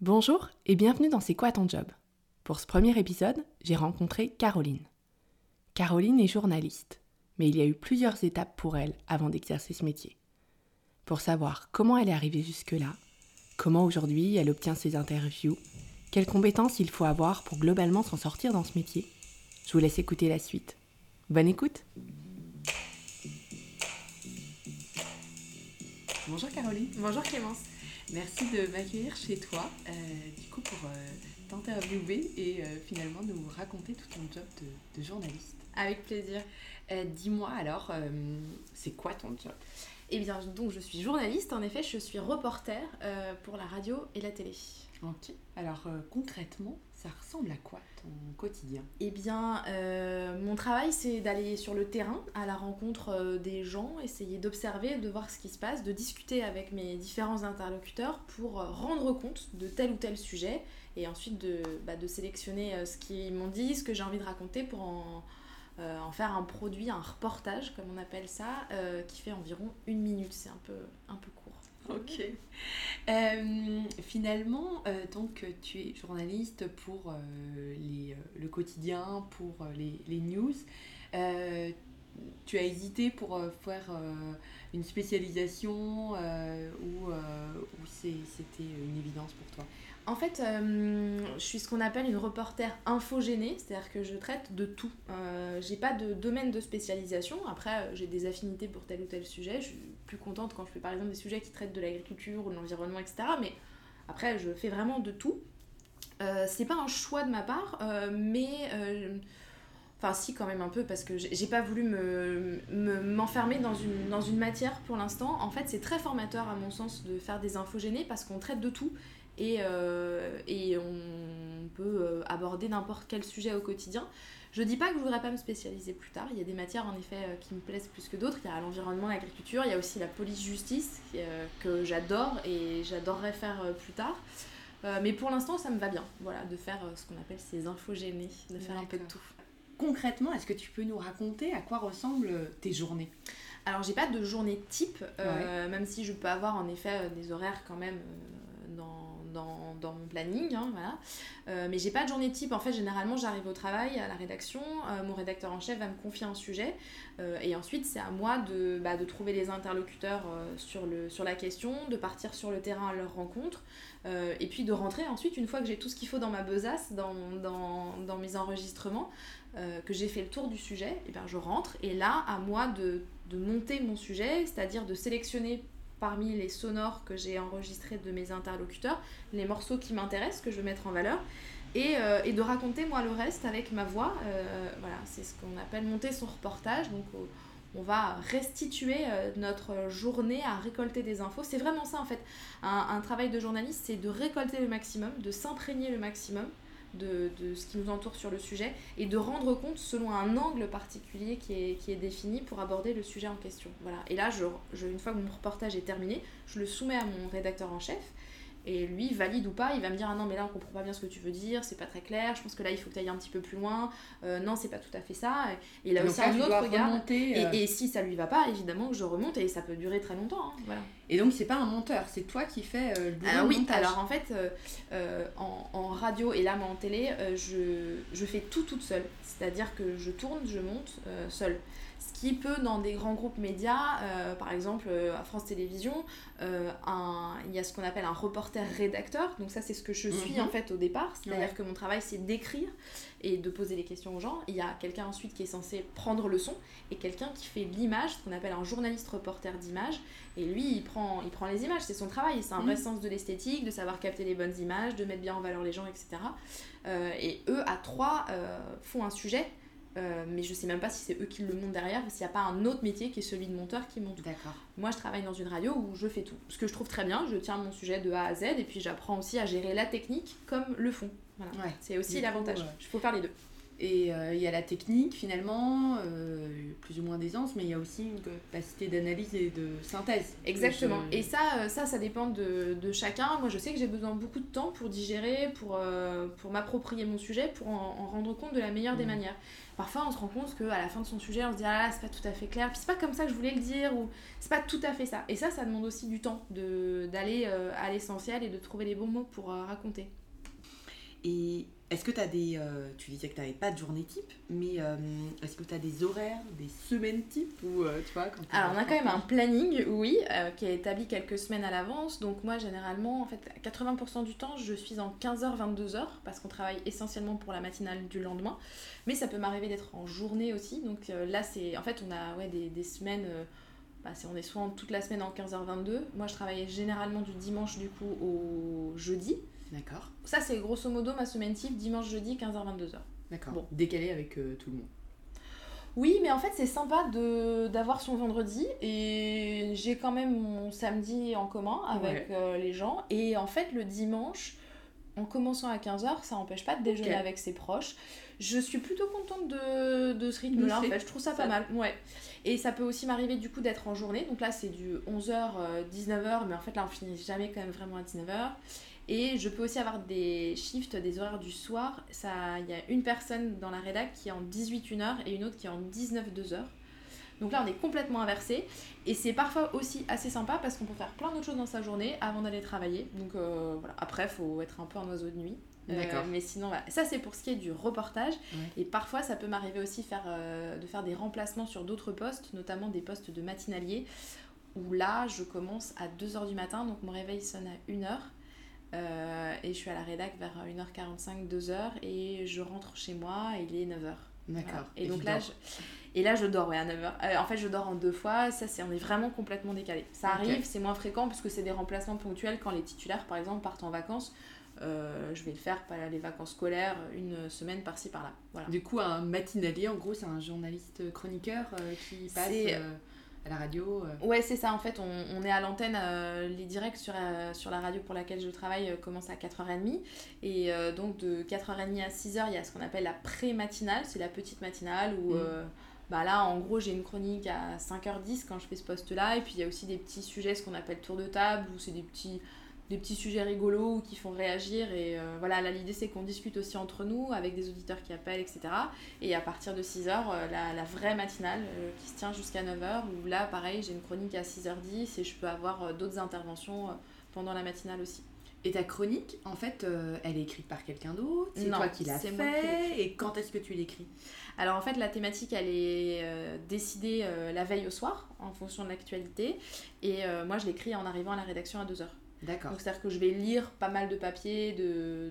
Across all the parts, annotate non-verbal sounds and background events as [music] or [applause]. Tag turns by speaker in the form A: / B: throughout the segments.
A: Bonjour et bienvenue dans C'est quoi ton job? Pour ce premier épisode, j'ai rencontré Caroline. Caroline est journaliste, mais il y a eu plusieurs étapes pour elle avant d'exercer ce métier. Pour savoir comment elle est arrivée jusque-là, comment aujourd'hui elle obtient ses interviews, quelles compétences il faut avoir pour globalement s'en sortir dans ce métier, je vous laisse écouter la suite. Bonne écoute Bonjour Caroline.
B: Bonjour Clémence.
A: Merci de m'accueillir chez toi, euh, du coup pour euh, t'interviewer et euh, finalement nous raconter tout ton job de, de journaliste.
B: Avec plaisir.
A: Dis-moi alors, c'est quoi ton job?
B: Eh bien, donc je suis journaliste, en effet, je suis reporter pour la radio et la télé.
A: Ok. Alors concrètement, ça ressemble à quoi ton quotidien?
B: Eh bien, euh, mon travail, c'est d'aller sur le terrain, à la rencontre euh, des gens, essayer d'observer, de voir ce qui se passe, de discuter avec mes différents interlocuteurs pour euh, rendre compte de tel ou tel sujet et ensuite de, bah, de sélectionner ce qu'ils m'ont dit, ce que j'ai envie de raconter pour en, faire un produit, un reportage, comme on appelle ça, qui fait environ une minute. C'est un peu, un peu. [laughs]
A: Ok. Euh, finalement, euh, donc tu es journaliste pour euh, les, le quotidien, pour les, les news. tu as hésité pour faire une spécialisation ou, ou c'était une évidence pour toi?
B: En fait, euh, je suis ce qu'on appelle une reporter infogénée, c'est-à-dire que je traite de tout. Euh, j'ai pas de domaine de spécialisation. Après, euh, j'ai des affinités pour tel ou tel sujet. Je suis plus contente quand je fais par exemple des sujets qui traitent de l'agriculture ou de l'environnement, etc. Mais après, je fais vraiment de tout. Euh, c'est pas un choix de ma part, mais. Enfin, si, quand même un peu, parce que j'ai pas voulu m'enfermer me, dans, une, dans une matière pour l'instant. En fait, c'est très formateur, à mon sens, de faire des infogénées parce qu'on traite de tout et, euh, et on peut euh, aborder n'importe quel sujet au quotidien. Je dis pas que je voudrais pas me spécialiser plus tard. Il y a des matières en effet euh, qui me plaisent plus que d'autres. Il y a l'environnement, l'agriculture, il y a aussi la police-justice que j'adore et j'adorerais faire plus tard. mais pour l'instant, ça me va bien, voilà, de faire ce qu'on appelle ces infogénées, de faire un peu de tout.
A: Concrètement, est-ce que tu peux nous raconter à quoi ressemblent tes journées?
B: Alors, j'ai pas de journée type, même si je peux avoir en effet des horaires quand même dans mon planning, hein, voilà. Euh, mais j'ai pas de journée type. En fait, généralement, j'arrive au travail, à la rédaction, euh, mon rédacteur en chef va me confier un sujet, euh, et ensuite, c'est à moi de, bah, de trouver les interlocuteurs sur, le, sur la question, de partir sur le terrain à leur rencontre, et puis de rentrer ensuite, une fois que j'ai tout ce qu'il faut dans ma besace, dans, dans, dans mes enregistrements, que j'ai fait le tour du sujet, et bien je rentre, et là, à moi de, de monter mon sujet, c'est-à-dire de sélectionner parmi les sonores que j'ai enregistrés de mes interlocuteurs, les morceaux qui m'intéressent, que je veux mettre en valeur, et, euh, et, de raconter moi le reste avec ma voix. Euh, voilà, c'est ce qu'on appelle monter son reportage. Donc on va restituer euh, notre journée à récolter des infos. C'est vraiment ça en fait. Un travail de journaliste, c'est de récolter le maximum, de s'imprégner le maximum de, de, ce qui nous entoure sur le sujet et de rendre compte selon un angle particulier qui est, qui est défini pour aborder le sujet en question. Voilà. Et là, je, je, une fois que mon reportage est terminé, je le soumets à mon rédacteur en chef et lui, valide ou pas, il va me dire Ah non, mais là on comprend pas bien ce que tu veux dire, c'est pas très clair, je pense que là il faut que tu ailles un petit peu plus loin, euh, non, c'est pas tout à fait ça. Et il a aussi un autre regard. Euh. Et, si ça lui va pas, évidemment, je remonte et ça peut durer très longtemps. Hein, voilà.
A: Et donc c'est pas un monteur, c'est toi qui fais euh, le boulot
B: alors, oui, alors en fait, en, en, radio et là en télé, je, je fais tout toute seule. C'est-à-dire que je tourne, je monte seule. Ce qui peut, dans des grands groupes médias, euh, par exemple euh, à France Télévisions, euh, il y a ce qu'on appelle un reporter-rédacteur. Donc ça, c'est ce que je suis mhm. en fait au départ. C'est-à-dire que mon travail, c'est d'écrire et de poser les questions aux gens. Il y a quelqu'un ensuite qui est censé prendre le son et quelqu'un qui fait l'image, ce qu'on appelle un journaliste reporter d'image. Et lui, il prend, il prend les images, c'est son travail. C'est un vrai mhm. sens de l'esthétique, de savoir capter les bonnes images, de mettre bien en valeur les gens, etc. et eux, à trois, font un sujet euh, mais je sais même pas si c'est eux qui le montent derrière s'il n'y a pas un autre métier qui est celui de monteur qui monte.
A: D'accord.
B: Moi, je travaille dans une radio où je fais tout. Ce que je trouve très bien, je tiens mon sujet de A à Z et puis j'apprends aussi à gérer la technique comme le fond. Voilà. c'est aussi l'avantage. Il faut faire les deux.
A: Et euh, il y a la technique finalement, euh, plus ou moins d'aisance, mais il y a aussi une capacité d'analyse et de synthèse.
B: Exactement. Et ça, euh, ça, ça dépend de, de chacun. Moi, je sais que j'ai besoin beaucoup de temps pour digérer, pour, pour m'approprier mon sujet, pour en, rendre compte de la meilleure des mmh. manières. Parfois, on se rend compte qu'à la fin de son sujet, on se dit Ah là, c'est pas tout à fait clair, puis c'est pas comme ça que je voulais le dire, ou c'est pas tout à fait ça. Et ça, ça demande aussi du temps d'aller à l'essentiel et de trouver les bons mots pour raconter.
A: Et est-ce que tu as des. Euh, tu disais que tu n'avais pas de journée type, mais euh, est-ce que tu as des horaires, des semaines type ou, euh, tu vois, quand
B: Alors, on a quand même un planning, oui, qui est établi quelques semaines à l'avance. Donc, moi, généralement, en fait, 80% du temps, je suis en 15h, 22h, parce qu'on travaille essentiellement pour la matinale du lendemain. Mais ça peut m'arriver d'être en journée aussi. Donc, là, c'est. En fait, on a ouais, des, des semaines. Bah, on est soit toute la semaine en 15h22. Moi, je travaillais généralement du dimanche, du coup, au jeudi.
A: D'accord.
B: Ça, c'est grosso modo ma semaine type, dimanche, jeudi, 15h-22h.
A: D'accord. Bon. Décalé avec euh, tout le monde.
B: Oui, mais en fait, c'est sympa d'avoir son vendredi et j'ai quand même mon samedi en commun avec euh, les gens. Et en fait, le dimanche, en commençant à 15h, ça n'empêche pas de déjeuner avec ses proches. Je suis plutôt contente de, de ce rythme-là, en fait. Je trouve ça, pas mal. Ouais. Et ça peut aussi m'arriver du coup d'être en journée. Donc là, c'est du 11h, 19h, mais en fait, là, on finit jamais quand même vraiment à 19h. Et je peux aussi avoir des shifts, des horaires du soir. Il y a une personne dans la rédac qui est en 18-1h et une autre qui est en 19-2h. Donc là, on est complètement inversé. Et c'est parfois aussi assez sympa parce qu'on peut faire plein d'autres choses dans sa journée avant d'aller travailler. Donc euh, voilà. Après, il faut être un peu un oiseau de nuit. Euh, mais sinon, voilà. ça c'est pour ce qui est du reportage. Et parfois, ça peut m'arriver aussi faire, euh, de faire des remplacements sur d'autres postes, notamment des postes de matinalier, où là, je commence à 2h du matin, donc mon réveil sonne à 1h. Euh, et je suis à la rédac vers 1h45, 2h et je rentre chez moi et il est 9h.
A: D'accord.
B: Et, donc là, je... et là je dors ouais, à 9h. Euh, en fait, je dors en deux fois, ça c'est on est vraiment complètement décalé. Ça arrive, c'est moins fréquent parce que c'est des remplacements ponctuels quand les titulaires par exemple partent en vacances. Euh, je vais le faire pas les vacances scolaires, une semaine par-ci par-là. Voilà.
A: Du coup, un matinalier, en gros, c'est un journaliste chroniqueur qui passe à la radio
B: euh. Ouais, c'est ça. En fait, on, est à l'antenne. Euh, les directs sur, euh, sur la radio pour laquelle je travaille commencent à 4h30. Et donc, de 4h30 à 6h, il y a ce qu'on appelle la pré-matinale. C'est la petite matinale où. Mm. bah là, en gros, j'ai une chronique à 5h10 quand je fais ce poste-là. Et puis, il y a aussi des petits sujets, ce qu'on appelle tour de table, où c'est des petits des petits sujets rigolos qui font réagir. Et euh, voilà, là, l'idée, c'est qu'on discute aussi entre nous, avec des auditeurs qui appellent, etc. Et à partir de 6h, euh, la, la, vraie matinale euh, qui se tient jusqu'à 9h, où là, pareil, j'ai une chronique à 6h10 et je peux avoir d'autres interventions pendant la matinale aussi.
A: Et ta chronique, en fait, elle est écrite par quelqu'un d'autre? C'est toi qui l'as fait? Et quand est-ce que tu l'écris?
B: Alors en fait, la thématique, elle est décidée la veille au soir, en fonction de l'actualité. Et moi, je l'écris en arrivant à la rédaction à 2h.
A: D'accord.
B: Donc c'est-à-dire que je vais lire pas mal de papiers,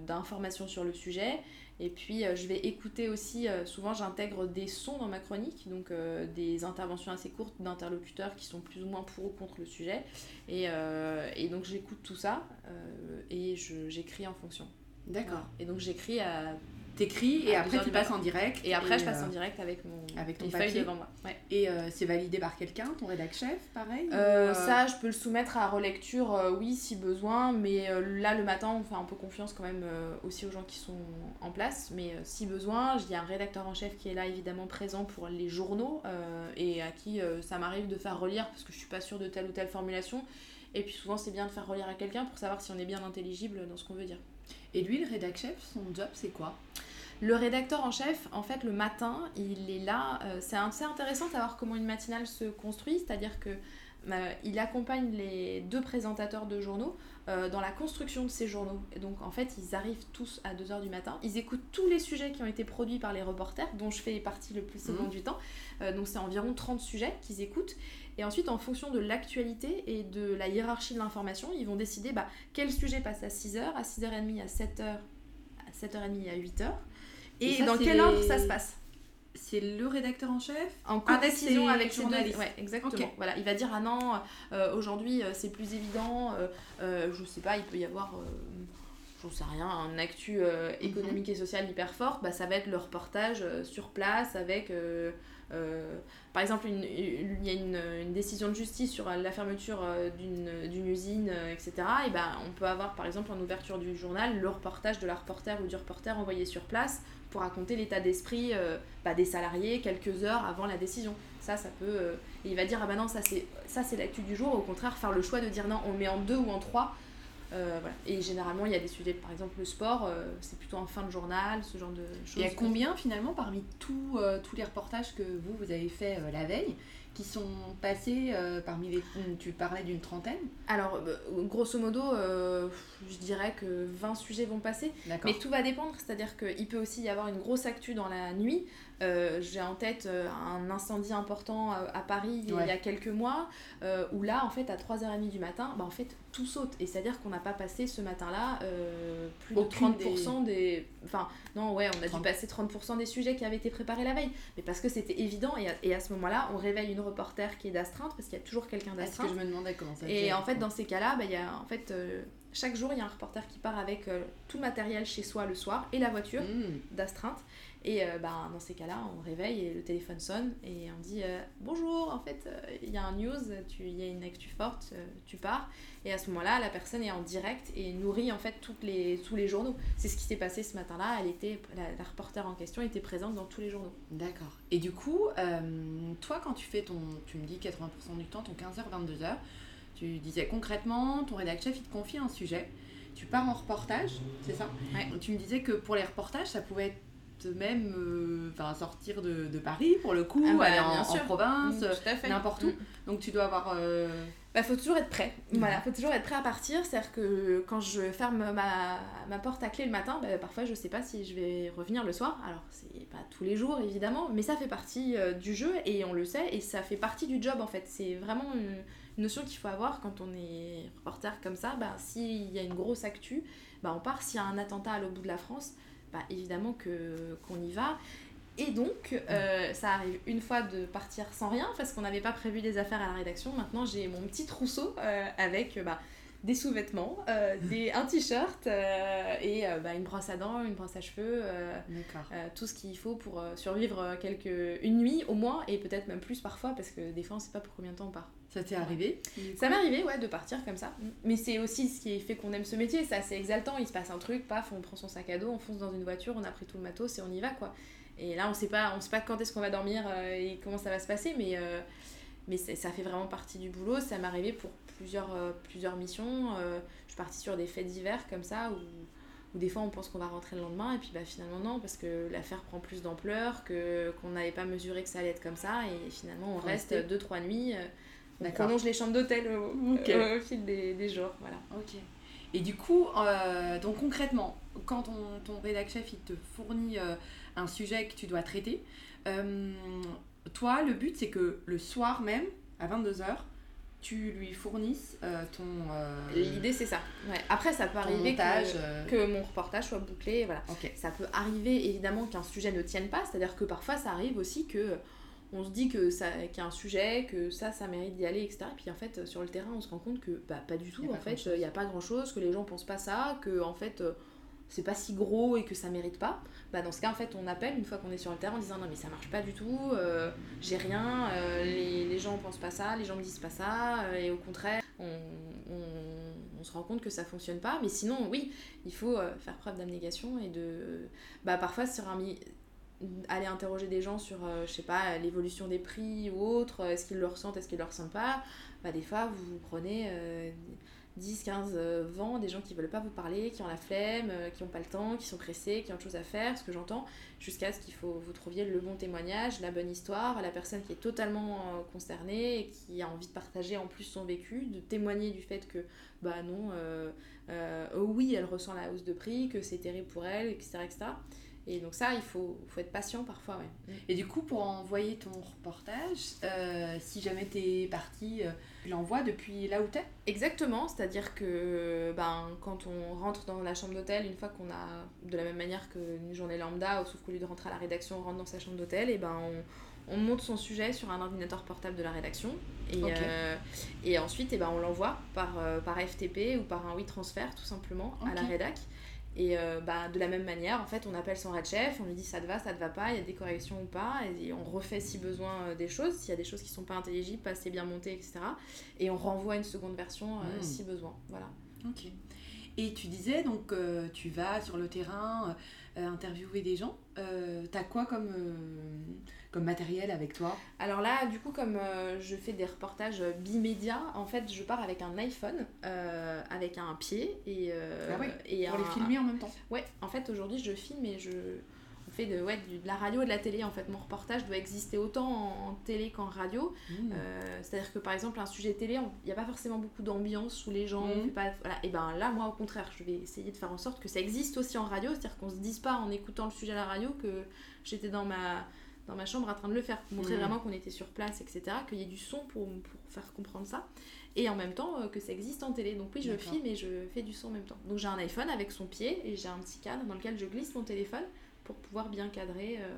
B: d'informations sur le sujet. Et puis euh, je vais écouter aussi, euh, souvent j'intègre des sons dans ma chronique, donc euh, des interventions assez courtes d'interlocuteurs qui sont plus ou moins pour ou contre le sujet. Et, et donc j'écoute tout ça et j'écris en fonction.
A: D'accord.
B: Et donc j'écris à
A: t'écris et après tu passes en direct.
B: Et après je passe en direct avec mon
A: avec ton papier devant moi. Et euh, c'est validé par quelqu'un, ton rédac chef, pareil
B: euh, Ça, je peux le soumettre à relecture, euh, oui, si besoin. Mais là, le matin, on fait un peu confiance quand même aussi aux gens qui sont en place. Mais si besoin, il y a un rédacteur en chef qui est là évidemment présent pour les journaux et à qui ça m'arrive de faire relire parce que je suis pas sûre de telle ou telle formulation. Et puis souvent, c'est bien de faire relire à quelqu'un pour savoir si on est bien intelligible dans ce qu'on veut dire.
A: Et lui, le rédac chef, son job, c'est quoi?
B: Le rédacteur en chef, en fait, le matin, il est là. Euh, c'est assez intéressant de savoir comment une matinale se construit, c'est-à-dire que euh, il accompagne les deux présentateurs de journaux euh, dans la construction de ces journaux. Et donc, en fait, ils arrivent tous à 2h du matin. Ils écoutent tous les sujets qui ont été produits par les reporters, dont je fais partie le plus souvent mmh. du temps. donc, c'est environ 30 sujets qu'ils écoutent. Et ensuite, en fonction de l'actualité et de la hiérarchie de l'information, ils vont décider bah, quel sujet passe à 6h, à 6h30, à 7h, à 7h30, à 8h. Et, dans quel ordre ça se passe
A: c'est le rédacteur en chef
B: en co-décision avec ses journalistes. Ouais, exactement. Voilà, il va dire ah non, euh, aujourd'hui euh, c'est plus évident. Euh, je sais pas, il peut y avoir j'en sais rien, un actu euh, économique et social hyper fort, bah, ça va être le reportage euh, sur place avec. euh, euh, par exemple, une- il y a une, une décision de justice sur la fermeture euh, d'une usine, euh, etc. Et ben, on peut avoir, par exemple, en ouverture du journal, le reportage de la reporter ou du reporter envoyé sur place pour raconter l'état d'esprit euh, bah, des salariés quelques heures avant la décision. Ça, ça peut. euh, et il va dire, ah bah non, ça c'est ça, c'est l'actu du jour. Au contraire, faire le choix de dire non, on le met en deux ou en trois. Euh, voilà. Et généralement, il y a des sujets, par exemple le sport, c'est plutôt en fin de journal, ce genre de choses.
C: Il y a combien finalement parmi tous tous les reportages que vous, vous avez fait la veille? Qui sont passés euh, parmi les... Tu parlais d'une trentaine
B: Alors, euh, grosso modo, euh, je dirais que 20 sujets vont passer. Mais tout va dépendre, c'est-à-dire qu'il peut aussi y avoir une grosse actu dans la nuit. Euh, J'ai en tête euh, un incendie important euh, à Paris il y a quelques mois, où là, en fait, à 3h30 du matin, bah, en fait, tout saute. Et c'est-à-dire qu'on n'a pas passé ce matin-là plus
C: Aucune
B: de 30% des... Enfin, non, ouais, on a
C: 30.
B: dû passer 30% des sujets qui avaient été préparés la veille. Mais parce que c'était évident, et à, et à ce moment-là, on réveille une reporter qui est d'astreinte, parce qu'il y a toujours quelqu'un d'astreinte.
C: que je me demandais comment ça
B: Et en fait, dans ces cas-là, bah, il y a, en fait, chaque jour, il y a un reporter qui part avec euh, tout le matériel chez soi le soir et la voiture
C: Mmh.
B: d'astreinte. Et euh, bah, dans ces cas-là, on réveille et le téléphone sonne et on dit euh, Bonjour, en fait, euh, il y a un news, il y a une actu forte, tu pars. Et à ce moment-là, la personne est en direct et nourrit en fait toutes les, tous les journaux. C'est ce qui s'est passé ce matin-là. Elle était, la, la reporter en question était présente dans tous les journaux.
C: D'accord. Et du coup, toi, quand tu fais ton, tu me dis 80% du temps, ton 15h, 22h, tu disais concrètement, ton rédac chef, il te confie un sujet, tu pars en reportage, c'est ça?
B: Ouais.
C: Tu me disais que pour les reportages, ça pouvait être même euh, enfin, sortir de, de Paris, pour le coup,
B: Ah bah,
C: aller en, province,
B: Mm,
C: n'importe
B: Mm.
C: où. Donc tu dois avoir... euh,
B: Bah, faut toujours être prêt.
C: Mhm.
B: Voilà, faut toujours être prêt à partir. C'est-à-dire que quand je ferme ma, ma porte à clé le matin, bah, parfois je sais pas si je vais revenir le soir. Alors, c'est pas tous les jours évidemment, mais ça fait partie euh, du jeu et on le sait et ça fait partie du job en fait. C'est vraiment une notion qu'il faut avoir quand on est reporter comme ça. Bah, S'il y a une grosse actu, bah, on part. S'il y a un attentat à l'autre bout de la France, bah, évidemment que qu'on y va. Et donc, euh, ça arrive une fois de partir sans rien, parce qu'on n'avait pas prévu des affaires à la rédaction. Maintenant, j'ai mon petit trousseau euh, avec bah, des sous-vêtements, euh, [laughs] des, un t-shirt et bah, une brosse à dents, une brosse à cheveux, tout ce qu'il faut pour survivre quelques, une nuit au moins, et peut-être même plus parfois, parce que des fois, on ne sait pas pour combien de temps on part.
C: Ça t'est arrivé
B: Ça m'est arrivé, ouais, de partir comme ça. Mais c'est aussi ce qui fait qu'on aime ce métier, c'est assez exaltant. Il se passe un truc, paf, on prend son sac à dos, on fonce dans une voiture, on a pris tout le matos et on y va, quoi. Et là, on sait pas, on sait pas quand est-ce qu'on va dormir euh, et comment ça va se passer, mais, euh, mais ça fait vraiment partie du boulot. Ça m'est arrivé pour plusieurs, euh, plusieurs missions. Euh, je suis partie sur des faits divers comme ça, où, où des fois on pense qu'on va rentrer le lendemain, et puis bah, finalement non, parce que l'affaire prend plus d'ampleur, qu'on n'avait pas mesuré que ça allait être comme ça, et finalement on reste
C: rester.
B: 2-3 nuits. Euh, on prolonge les chambres d'hôtel au,
C: Ok.
B: au fil des, des jours. Voilà.
C: Ok. Et du coup, euh, donc concrètement, quand ton, ton rédac chef il te fournit euh, un sujet que tu dois traiter, euh, toi, le but c'est que le soir même, à 22h, tu lui fournisses euh, ton, euh,
B: L'idée c'est ça. Ouais. Après ça peut arriver
C: montage.
B: que,
C: euh,
B: que mon reportage soit bouclé. Voilà. Ça peut arriver évidemment qu'un sujet ne tienne pas, c'est-à-dire que parfois ça arrive aussi que on se dit que ça qu'il y a un sujet, que ça ça mérite d'y aller, etc. Et puis en fait sur le terrain on se rend compte que bah, pas du tout, en fait il n'y a pas grand-chose, que les gens pensent pas ça, que en fait euh, c'est pas si gros et que ça mérite pas. Bah, dans ce cas en fait on appelle une fois qu'on est sur le terrain en disant non mais ça marche pas du tout, euh, j'ai rien, euh, les, les gens pensent pas ça, les gens me disent pas ça, euh, et au contraire on, on- on se rend compte que ça fonctionne pas. Mais sinon oui, il faut faire preuve d'abnégation et de bah parfois sur un aller interroger des gens sur euh, je sais pas l'évolution des prix ou autre euh, est-ce qu'ils le ressentent est-ce qu'ils le ressentent pas bah des fois vous prenez euh, 10 15 euh, vents des gens qui veulent pas vous parler qui ont la flemme euh, qui ont pas le temps qui sont pressés qui ont autre chose à faire ce que j'entends jusqu'à ce qu'il faut vous trouviez le bon témoignage la bonne histoire la personne qui est totalement euh, concernée et qui a envie de partager en plus son vécu de témoigner du fait que bah non oh oui elle ressent la hausse de prix que c'est terrible pour elle etc etc et donc ça, il faut, faut être patient parfois, ouais.
C: Et du coup, pour envoyer ton reportage, euh, si jamais t'es parti, euh, tu l'envoies depuis là où t'es?
B: Exactement, c'est-à-dire que ben, quand on rentre dans la chambre d'hôtel, une fois qu'on a, de la même manière qu'une journée lambda, sauf qu'au lieu de rentrer à la rédaction, on rentre dans sa chambre d'hôtel, et ben on monte son sujet sur un ordinateur portable de la rédaction. Et, et ensuite, eh ben, on l'envoie par, par FTP ou par un WeTransfer, tout simplement, à la rédac. Et euh, bah, de la même manière, en fait, on appelle son red chef, on lui dit ça te va, ça te va pas, il y a des corrections ou pas, et on refait si besoin euh, des choses, s'il y a des choses qui sont pas intelligibles, pas assez bien montées, etc. Et on renvoie une seconde version euh, hmm. si besoin. Voilà.
C: Ok. Et tu disais donc tu vas sur le terrain interviewer des gens. T'as quoi comme comme matériel avec toi
B: Alors là, du coup, comme euh, je fais des reportages bimédia, en fait, je pars avec un iPhone, euh, avec un pied et, euh,
C: ah et pour les filmer en même temps.
B: Ouais, en fait, aujourd'hui, je filme et je on fait de, ouais, de la radio et de la télé. En fait, mon reportage doit exister autant en, télé qu'en radio. Mmh. C'est-à-dire que par exemple, un sujet télé, il n'y a pas forcément beaucoup d'ambiance où les gens. Mmh. pas, voilà. Et ben là, moi, au contraire, je vais essayer de faire en sorte que ça existe aussi en radio. C'est-à-dire qu'on se dise pas en écoutant le sujet à la radio que j'étais dans ma dans ma chambre en train de le faire, montrer mm. vraiment qu'on était sur place, etc., qu'il y ait du son pour, pour, faire comprendre ça, et en même temps euh, que ça existe en télé. Donc oui, je filme et je fais du son en même temps. Donc j'ai un iPhone avec son pied et j'ai un petit cadre dans lequel je glisse mon téléphone pour pouvoir bien cadrer. Euh,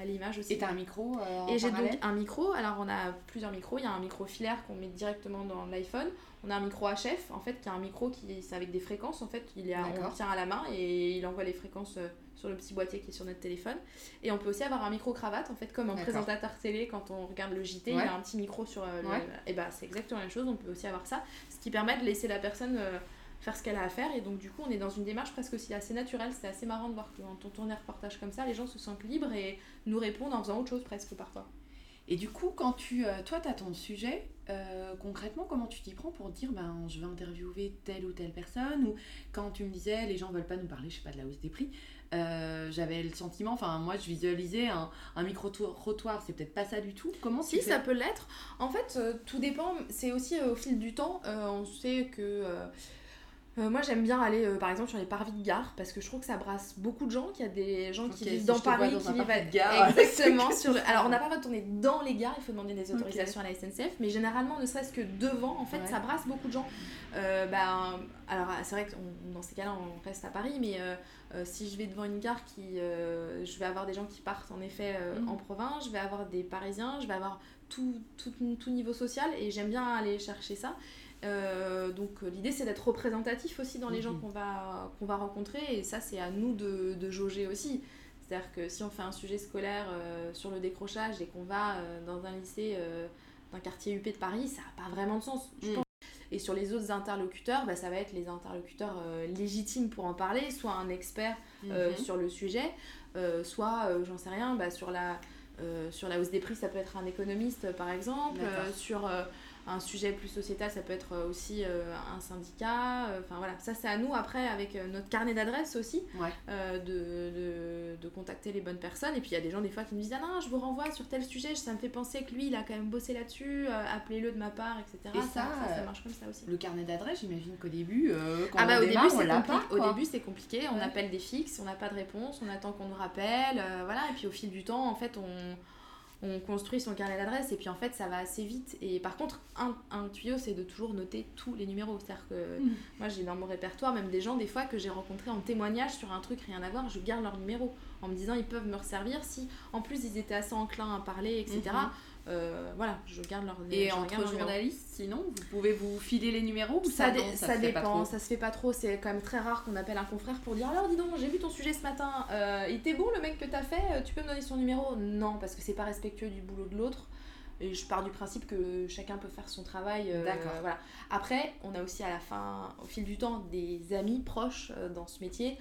B: à l'image aussi.
C: Et t'as un micro euh,
B: Et j'ai donc un micro. Alors on a plusieurs micros. Il y a un micro filaire qu'on met directement dans l'iPhone. On a un micro HF en fait qui a un micro qui est avec des fréquences en fait. Il est on le tient à la main et il envoie les fréquences sur le petit boîtier qui est sur notre téléphone. Et on peut aussi avoir un micro-cravate, en fait, comme un présentateur télé, quand on regarde le JT, il y a un petit micro sur euh, le... Et bah, c'est exactement la même chose, on peut aussi avoir ça, ce qui permet de laisser la personne euh, faire ce qu'elle a à faire. Et donc, du coup, on est dans une démarche presque aussi assez naturelle. C'est assez marrant de voir que quand on tourne des reportages comme ça, les gens se sentent libres et nous répondent en faisant autre chose presque parfois.
C: Et du coup, quand tu, euh, toi, tu as ton sujet, concrètement, comment tu t'y prends pour dire ben, je vais interviewer telle ou telle personne? Ou quand tu me disais les gens veulent pas nous parler, je sais pas, de la hausse des prix, euh, j'avais le sentiment, enfin moi je visualisais un, un micro-trottoir, c'est peut-être pas ça du tout. Comment
B: Si, ça peut l'être. En fait, euh, tout dépend, c'est aussi euh, au fil du temps, on sait que euh, moi j'aime bien aller euh, par exemple sur les parvis de gare parce que je trouve que ça brasse beaucoup de gens, qu'il y a des gens qui vivent dans Paris, qui vivent à... gare, [laughs] exactement sur Alors on n'a pas le droit de tourner dans les gares, il faut demander des autorisations à la SNCF, mais généralement ne serait-ce que devant, en fait ça brasse beaucoup de gens. Euh, ben, alors c'est vrai que dans ces cas-là on reste à Paris, mais si je vais devant une gare qui, je vais avoir des gens qui partent en effet mm. en province, je vais avoir des Parisiens, je vais avoir tout, tout, tout niveau social et j'aime bien aller chercher ça. Euh, donc euh, l'idée c'est d'être représentatif aussi dans les gens mhm. qu'on va, qu'on va rencontrer et ça c'est à nous de, de jauger aussi. C'est-à-dire que si on fait un sujet scolaire euh, sur le décrochage et qu'on va dans un lycée d'un quartier UP de Paris, ça n'a pas vraiment de sens. Je pense. Et sur les autres interlocuteurs, bah, ça va être les interlocuteurs légitimes pour en parler, soit un expert mhm. sur le sujet, soit, j'en sais rien, bah, sur, la, sur la hausse des prix, ça peut être un économiste par exemple, sur un sujet plus sociétal, ça peut être euh, aussi euh, un syndicat. Euh, enfin voilà, ça c'est à nous après avec notre carnet d'adresses aussi de, de, contacter les bonnes personnes. Et puis il y a des gens des fois qui me disent Ah non, je vous renvoie sur tel sujet, ça me fait penser que lui il a quand même bossé là-dessus, appelez-le de ma part, etc.
C: Et ça, ça, marche comme ça aussi. Le carnet d'adresses, j'imagine qu'au début, quand
B: ah bah, on au, début, c'est au début c'est compliqué, on appelle des fixes, on n'a pas de réponse, on attend qu'on nous rappelle, voilà. Et puis au fil du temps, en fait, on on construit son carnet d'adresse et puis en fait ça va assez vite. Et par contre, un, un tuyau c'est de toujours noter tous les numéros. C'est-à-dire que mm. moi j'ai dans mon répertoire même des gens des fois que j'ai rencontrés en témoignage sur un truc rien à voir, je garde leur numéro en me disant ils peuvent me resservir si en plus ils étaient assez enclins à parler, etc. Euh, voilà, je garde leur
C: Et entre journalistes, sinon, vous pouvez vous filer les numéros
B: ou ça, ça, dépend, ça se fait pas trop. C'est quand même très rare qu'on appelle un confrère pour dire alors dis donc, j'ai vu ton sujet ce matin, euh, il était bon le mec que t'as fait, euh, tu peux me donner son numéro? Non, parce que c'est pas respectueux du boulot de l'autre. Et je pars du principe que chacun peut faire son travail. D'accord. Voilà. Après, on a aussi à la fin, au fil du temps, des amis proches dans ce métier.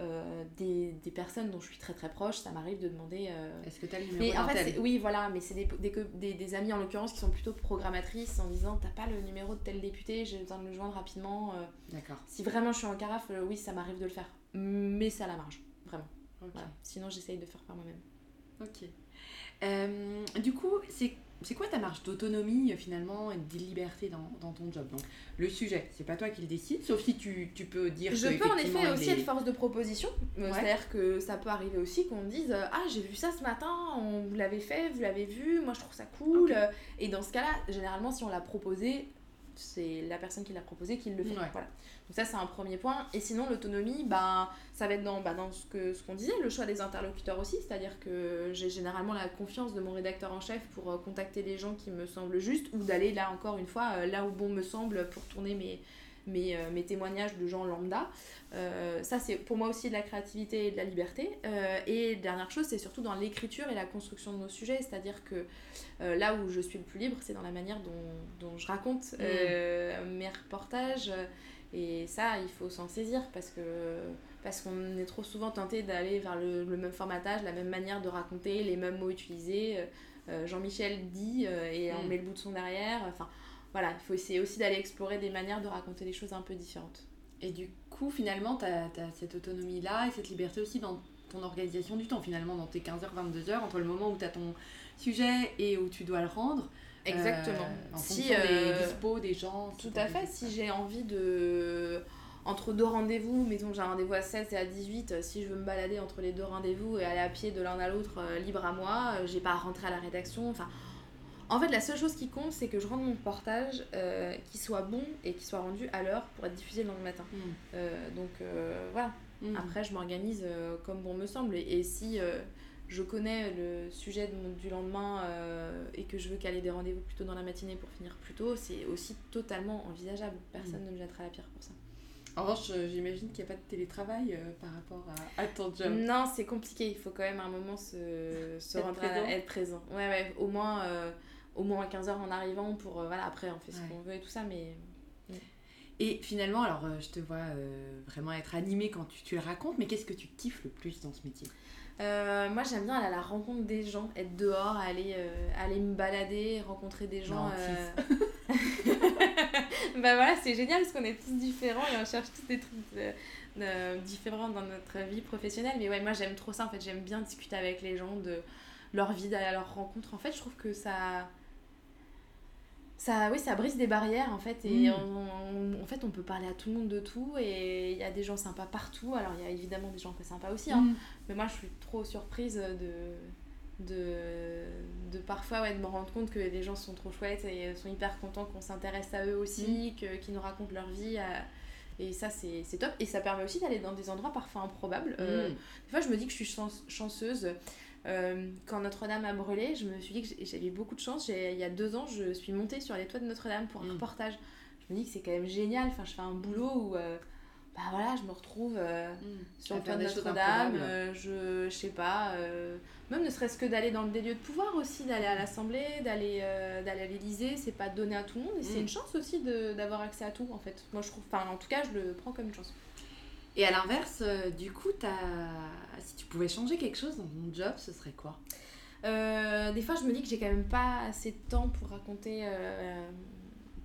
B: Euh, des, des, personnes dont je suis très très proche, ça m'arrive de demander. Euh,
C: Est-ce que tu as le numéro
B: mais en fait, Oui, voilà, mais c'est des, des, des, amis en l'occurrence qui sont plutôt programmatrices en disant T'as pas le numéro de tel député, j'ai besoin de le joindre rapidement. Euh.
C: D'accord.
B: Si vraiment je suis en carafe, oui, ça m'arrive de le faire. Mais à la marge, vraiment. Sinon, j'essaye de faire par moi-même.
C: Ok. du coup, c'est c'est quoi ta marge d'autonomie euh, finalement et de liberté dans, dans ton job Donc le sujet, c'est pas toi qui le décide, sauf si tu, tu peux dire.
B: Je peux en effet aussi être force de proposition. Euh, c'est-à-dire que ça peut arriver aussi qu'on dise euh, ah j'ai vu ça ce matin, on vous l'avez fait, vous l'avez vu, moi je trouve ça cool. Et dans ce cas-là, généralement si on l'a proposé, c'est la personne qui l'a proposé qui le fait. Voilà. Donc ça c'est un premier point. Et sinon l'autonomie, ben, ça va être dans, ben, dans ce qu'on ce qu'on disait, le choix des interlocuteurs aussi, c'est-à-dire que j'ai généralement la confiance de mon rédacteur en chef pour euh, contacter les gens qui me semblent justes ou d'aller là encore une fois euh, là où bon me semble pour tourner mes, mes, euh, mes témoignages de gens lambda. Euh, ça, c'est pour moi aussi de la créativité et de la liberté. Euh, et dernière chose, c'est surtout dans l'écriture et la construction de nos sujets. C'est-à-dire que là où je suis le plus libre, c'est dans la manière dont, dont je raconte mm. mes reportages. Et ça, il faut s'en saisir parce que parce qu'on est trop souvent tenté d'aller vers le, le, même formatage, la même manière de raconter, les mêmes mots utilisés. Jean-Michel dit et on mm. met le bout de son derrière. Enfin, voilà, il faut essayer aussi d'aller explorer des manières de raconter les choses un peu différentes.
C: Et du coup, finalement, tu as, cette autonomie-là et cette liberté aussi dans ton organisation du temps, finalement, dans tes 15h, 22h, entre le moment où tu as ton sujet et où tu dois le rendre.
B: Exactement.
C: Euh, en si, fonction des euh, dispos des gens.
B: Tout à fait. Si j'ai envie de entre deux rendez-vous, mettons j'ai un rendez-vous à 16 et à 18, si je veux me balader entre les deux rendez-vous et aller à pied de l'un à l'autre, euh, libre à moi, j'ai pas à rentrer à la rédaction. Enfin, en fait, la seule chose qui compte, c'est que je rende mon reportage euh, qui soit bon et qui soit rendu à l'heure pour être diffusé le lendemain matin. Mm. Euh, donc euh, voilà. Mm. Après, je m'organise comme bon me semble. Et, si je connais le sujet de du lendemain et que je veux caler des rendez-vous plutôt dans la matinée pour finir plus tôt, c'est aussi totalement envisageable. Personne mm. ne me jettera la pierre pour ça.
C: En revanche, j'imagine qu'il n'y a pas de télétravail par rapport à, ton job.
B: Non, c'est compliqué. Il faut quand même à un moment se, se être rendre présent. À, être présent. Ouais, ouais. Au moins au moins à 15h en arrivant pour. Euh, voilà, après, on fait ce qu'on veut et tout ça, mais.
C: Et finalement, alors euh, je te vois euh, vraiment être animée quand tu, tu le racontes, mais qu'est-ce que tu kiffes le plus dans ce métier?
B: Moi j'aime bien aller à la rencontre des gens, être dehors, aller, aller me balader, rencontrer des gens. [laughs] bah voilà, c'est génial parce qu'on est tous différents et on cherche tous des trucs différents dans notre vie professionnelle. Mais ouais, moi j'aime trop ça en fait, j'aime bien discuter avec les gens de leur vie, d'aller à leur rencontre. En fait, je trouve que ça ça, oui, ça brise des barrières en fait. Et mm. en fait, on peut parler à tout le monde de tout. Et il y a des gens sympas partout. Alors, il y a évidemment des gens pas sympas aussi. Hein. Mm. Mais moi, je suis trop surprise de, de, de parfois ouais, de me rendre compte que les gens sont trop chouettes et sont hyper contents qu'on s'intéresse à eux aussi, mm. que, qu'ils nous racontent leur vie. Et ça, c'est, top. Et ça permet aussi d'aller dans des endroits parfois improbables. Euh, des fois, je me dis que je suis chanceuse. Euh, quand Notre-Dame a brûlé, je me suis dit que j'avais beaucoup de chance. Il y a deux ans, je suis montée sur les toits de Notre-Dame pour un mm. reportage. Je me dis que c'est quand même génial. Enfin, je fais un boulot où euh, bah voilà, je me retrouve euh, mm. sur le toit de Notre-Dame. je, je sais pas, même ne serait-ce que d'aller dans des lieux de pouvoir aussi, d'aller à l'Assemblée, d'aller d'aller à l'Élysée, c'est pas donné à tout le monde. Et c'est mm. une chance aussi d'avoir accès à tout en fait. Moi, je trouve, enfin, en tout cas, je le prends comme une chance.
C: Et à l'inverse, euh, du coup, as... si tu pouvais changer quelque chose dans ton job, ce serait quoi?
B: Euh, Des fois, je me dis que j'ai quand même pas assez de temps pour raconter, euh,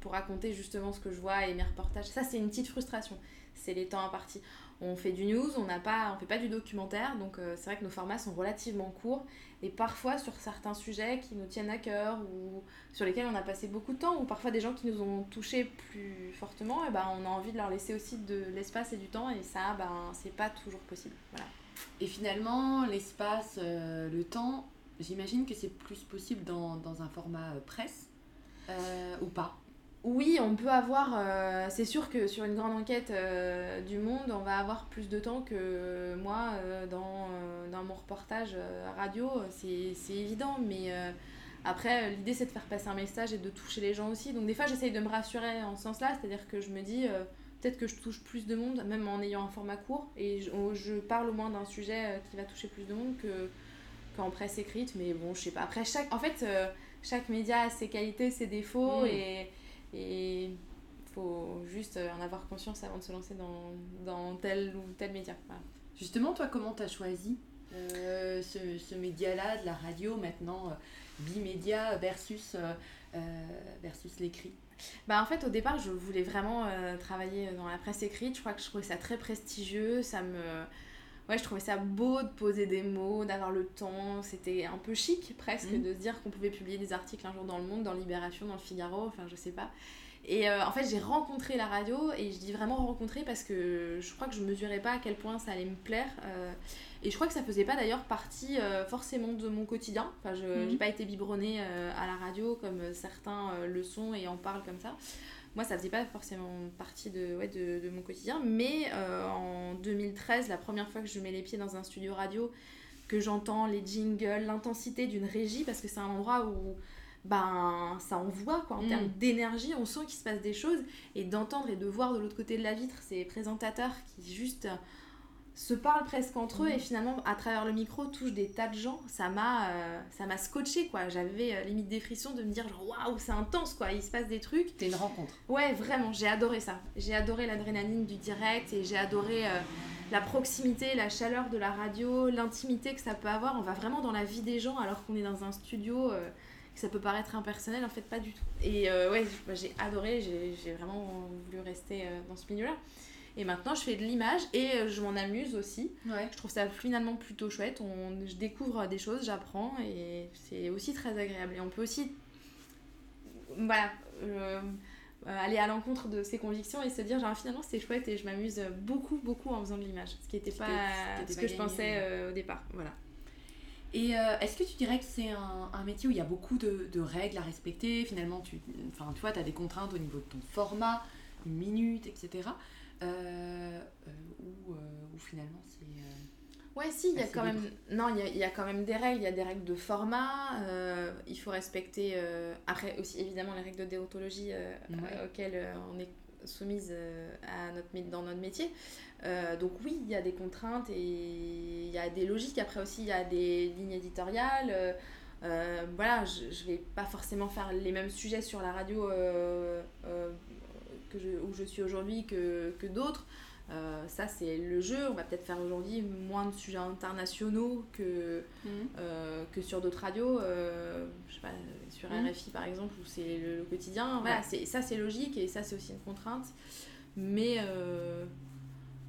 B: pour raconter justement ce que je vois et mes reportages. Ça, c'est une petite frustration. C'est les temps impartis on fait du news, on n'a pas, on fait pas du documentaire, donc euh, c'est vrai que nos formats sont relativement courts et parfois sur certains sujets qui nous tiennent à cœur ou sur lesquels on a passé beaucoup de temps ou parfois des gens qui nous ont touchés plus fortement, et ben on a envie de leur laisser aussi de l'espace et du temps et ça ben c'est pas toujours possible. Voilà.
C: Et finalement l'espace, euh, le temps, j'imagine que c'est plus possible dans, dans un format euh, presse ou pas?
B: Oui, on peut avoir. Euh, c'est sûr que sur une grande enquête euh, du monde, on va avoir plus de temps que moi euh, dans, dans, mon reportage radio, c'est évident. Mais après, l'idée c'est de faire passer un message et de toucher les gens aussi. Donc des fois, j'essaye de me rassurer en ce sens-là, c'est-à-dire que je me dis peut-être que je touche plus de monde, même en ayant un format court, et je, parle au moins d'un sujet qui va toucher plus de monde que qu'en presse écrite. Mais bon, je sais pas. Après, chaque, en fait, chaque média a ses qualités, ses défauts mmh. et et il faut juste en avoir conscience avant de se lancer dans, dans tel ou tel média.
C: Justement, toi, comment tu as choisi euh, ce, ce média-là, de la radio, maintenant, euh, bimédia versus, euh, versus l'écrit?
B: Bah en fait au départ je voulais vraiment travailler dans la presse écrite, je crois que je trouvais ça très prestigieux, ça me ouais, je trouvais ça beau de poser des mots, d'avoir le temps. C'était un peu chic presque mmh. de se dire qu'on pouvait publier des articles un jour dans le Monde, dans Libération, dans le Figaro, enfin je sais pas. Et euh, en fait, j'ai rencontré la radio, et je dis vraiment rencontré parce que je crois que je mesurais pas à quel point ça allait me plaire. Euh, et je crois que ça faisait pas d'ailleurs partie euh, forcément de mon quotidien. Enfin, je n'ai mmh. pas été biberonnée à la radio comme certains le sont et en parlent comme ça. Moi, ça faisait pas forcément partie de, ouais, de, de mon quotidien. Mais euh, en 2013, la première fois que je mets les pieds dans un studio radio, que j'entends les jingles, l'intensité d'une régie, parce que c'est un endroit où ben ça envoie quoi en
C: Mm.
B: termes d'énergie on sent qu'il se passe des choses et d'entendre et de voir de l'autre côté de la vitre ces présentateurs qui juste se parlent presque entre eux et finalement à travers le micro touchent des tas de gens ça m'a euh, ça m'a scotché quoi j'avais euh, limite des frissons de me dire genre waouh c'est intense quoi il se passe des trucs
C: C'était une rencontre.
B: Ouais, vraiment, j'ai adoré ça. J'ai adoré l'adrénaline du direct et j'ai adoré euh, la proximité, la chaleur de la radio, l'intimité que ça peut avoir. On va vraiment dans la vie des gens alors qu'on est dans un studio, que ça peut paraître impersonnel, en fait pas du tout. Et ouais, bah, j'ai adoré, j'ai vraiment voulu rester dans ce milieu-là. Et maintenant, je fais de l'image et euh, je m'en amuse aussi.
C: Ouais.
B: Je trouve ça finalement plutôt chouette. On, je découvre des choses, j'apprends et c'est aussi très agréable. Et on peut aussi, voilà, euh, euh, aller à l'encontre de ses convictions et se dire genre finalement c'est chouette et je m'amuse beaucoup beaucoup en faisant de l'image. Ce qui n'était pas
C: était-
B: ce
C: pas
B: que je pensais euh, au départ. Voilà.
C: Et euh, est-ce que tu dirais que c'est un, un métier où il y a beaucoup de, de règles à respecter? Finalement, tu, enfin, tu vois, tu as des contraintes au niveau de ton format, une minute, etc. Euh, euh, ou, euh, finalement, c'est. euh,
B: Ouais, si, il y a quand
C: libre.
B: même. Non, il y a, y a quand même des règles. Il y a des règles de format. euh, il faut respecter. euh, Après, aussi, évidemment, les règles de déontologie euh,
C: Ouais.
B: auxquelles on est soumise à notre, dans notre métier. Donc, oui, il y a des contraintes et il y a des logiques. Après, aussi, il y a des lignes éditoriales. voilà, je, je vais pas forcément faire les mêmes sujets sur la radio que je, où je suis aujourd'hui que, que d'autres. Euh, ça, c'est le jeu. On va peut-être faire aujourd'hui moins de sujets internationaux que, euh, que sur d'autres radios. euh, je sais pas, sur
C: Mhm.
B: RFI par exemple, où c'est le, le quotidien. Voilà,
C: Ouais.
B: c'est, ça, c'est logique et ça, c'est aussi une contrainte. Mais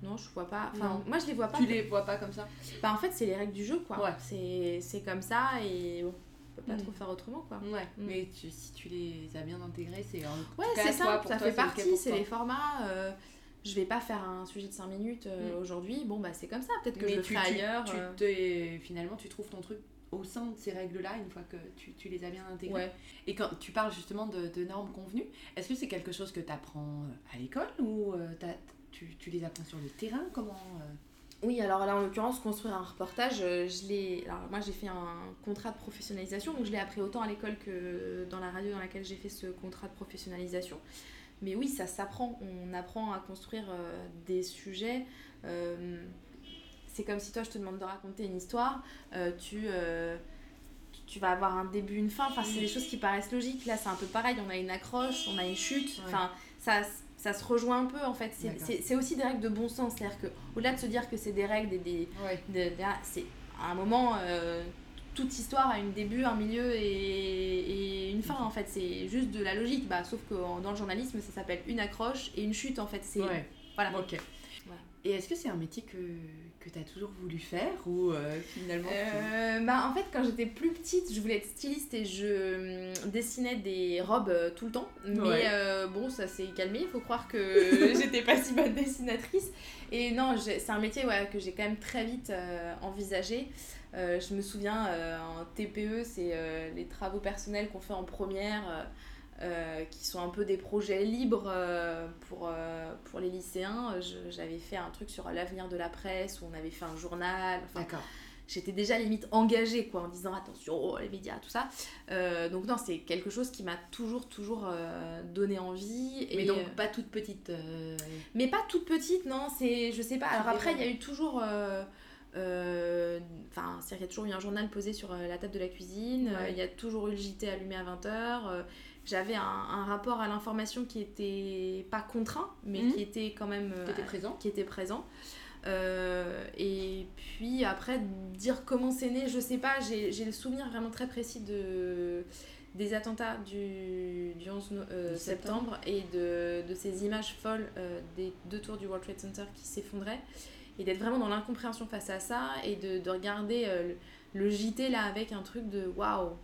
B: non, je vois pas. Enfin, moi, je les vois pas.
C: Tu les vois pas comme ça
B: Bah, en fait, c'est les règles du jeu, quoi.
C: Ouais.
B: C'est, c'est comme ça et bon, on peut pas
C: Mhm.
B: trop faire autrement, quoi.
C: Ouais,
B: Mm.
C: mais tu- si tu les as bien intégrés, c'est
B: Ouais, c'est ça, ça
C: toi,
B: fait partie, c'est les formats. euh, je vais pas faire un sujet de 5 minutes euh,
C: Mm.
B: aujourd'hui, bon bah c'est comme ça, peut-être que
C: Mais
B: je le
C: tu,
B: ferai
C: tu-
B: ailleurs.
C: tu
B: euh,
C: te- finalement, tu trouves ton truc au sein de ces règles-là, une fois que tu, tu les as bien intégrées.
B: Ouais.
C: Et quand tu parles justement de, de normes convenues, est-ce que c'est quelque chose que tu apprends à l'école ou tu, tu les apprends sur le terrain? Comment
B: Oui, alors là en l'occurrence, construire un reportage, euh, je l'ai. Alors moi j'ai fait un contrat de professionnalisation, donc je l'ai appris autant à l'école que dans la radio dans laquelle j'ai fait ce contrat de professionnalisation. Mais oui, ça s'apprend. On apprend à construire euh, des sujets. euh, c'est comme si toi je te demande de raconter une histoire, tu, euh, tu- tu vas avoir un début, une fin. Enfin, c'est des choses qui paraissent logiques. Là, c'est un peu pareil. On a une accroche, on a une chute.
C: Ouais.
B: Enfin, ça, ça se rejoint un peu en fait. C'est- aussi des règles de bon sens. C'est-à-dire que au-delà de se dire que c'est des règles, des, des,
C: Ouais.
B: de- de- c'est à un moment euh, toute histoire a un début un milieu et, et une fin en fait c'est juste de la logique bah sauf que dans le journalisme ça s'appelle une accroche et une chute en fait c'est
C: Ouais.
B: voilà
C: Ok. Et est-ce que c'est un métier que, que tu as toujours voulu faire ou euh, finalement
B: Euh, bah en fait quand j'étais plus petite je voulais être styliste et je hum, dessinais des robes euh, tout le temps. Mais
C: Ouais.
B: bon ça s'est calmé. Il faut croire que [laughs] j'étais pas si bonne dessinatrice. Et non c'est un métier ouais, que j'ai quand même très vite envisagé. Je me souviens en TPE c'est les travaux personnels qu'on fait en première euh, qui sont un peu des projets libres euh, pour, euh, pour les lycéens. J'avais fait un truc sur l'avenir de la presse où on avait fait un journal. Enfin,
C: D'accord.
B: j'étais déjà limite engagée quoi en disant attention oh, les médias tout ça donc non c'est quelque chose qui m'a toujours toujours donné envie et
C: Mais donc pas toute petite.
B: mais pas toute petite non c'est je sais pas alors après il y a eu toujours Enfin, c'est-à-dire qu'il y a toujours eu un journal posé sur la table de la cuisine,
C: Ouais.
B: il y a toujours eu le JT allumé à 20h. J'avais un, un rapport à l'information qui était pas contraint, mais
C: Mhm.
B: qui était quand même euh,
C: présent
B: qui était présent. Euh, et puis après, dire comment c'est né, je sais pas, j'ai le souvenir vraiment très précis de, des attentats du, du 11 no- euh, septembre et de, de ces images folles euh, des deux tours du World Trade Center qui s'effondraient. Et d'être vraiment dans l'incompréhension face à ça et de, de regarder euh, le, le JT là avec un truc de waouh,